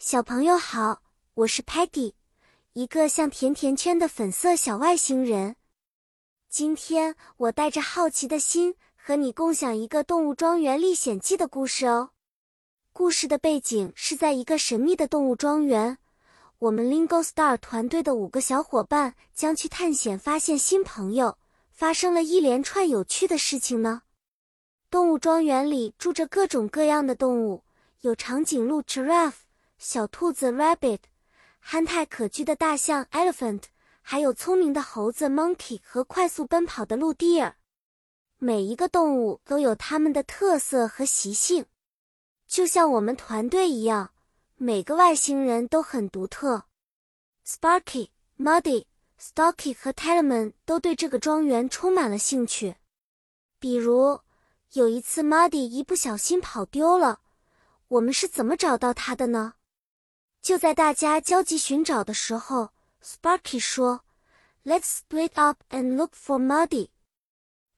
小朋友好，我是 Patty，一个像甜甜圈的粉色小外星人。今天我带着好奇的心和你共享一个《动物庄园历险记》的故事哦。故事的背景是在一个神秘的动物庄园，我们 Lingo Star 团队的五个小伙伴将去探险，发现新朋友，发生了一连串有趣的事情呢。动物庄园里住着各种各样的动物，有长颈鹿 Giraffe。小兔子 rabbit，憨态可掬的大象 elephant，还有聪明的猴子 monkey 和快速奔跑的鹿 deer。每一个动物都有它们的特色和习性，就像我们团队一样，每个外星人都很独特。Sparky、Muddy、Stocky 和 Talman 都对这个庄园充满了兴趣。比如，有一次 Muddy 一不小心跑丢了，我们是怎么找到他的呢？就在大家焦急寻找的时候，Sparky 说：“Let's split up and look for Muddy。”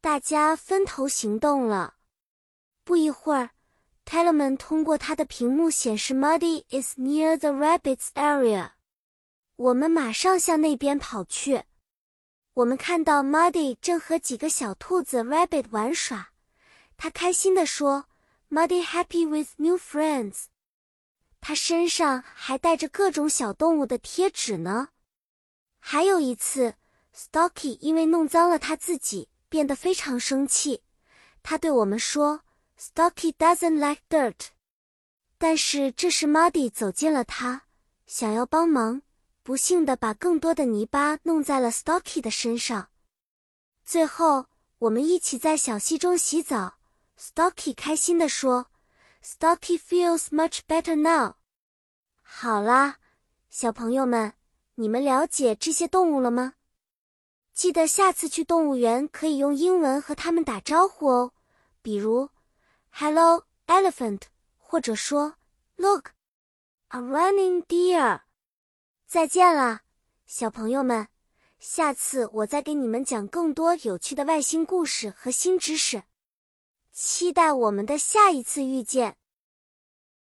大家分头行动了。不一会儿，Talman 通过他的屏幕显示：“Muddy is near the rabbits area。”我们马上向那边跑去。我们看到 Muddy 正和几个小兔子 Rabbit 玩耍。他开心地说：“Muddy happy with new friends。”他身上还带着各种小动物的贴纸呢。还有一次，Stocky 因为弄脏了他自己，变得非常生气。他对我们说：“Stocky doesn't like dirt。”但是这时 Muddy 走进了他，想要帮忙，不幸的把更多的泥巴弄在了 Stocky 的身上。最后，我们一起在小溪中洗澡。Stocky 开心地说。Stocky feels much better now。好啦，小朋友们，你们了解这些动物了吗？记得下次去动物园可以用英文和他们打招呼哦，比如 “Hello, elephant”，或者说 “Look, a running deer”。再见了，小朋友们，下次我再给你们讲更多有趣的外星故事和新知识。期待我们的下一次遇见。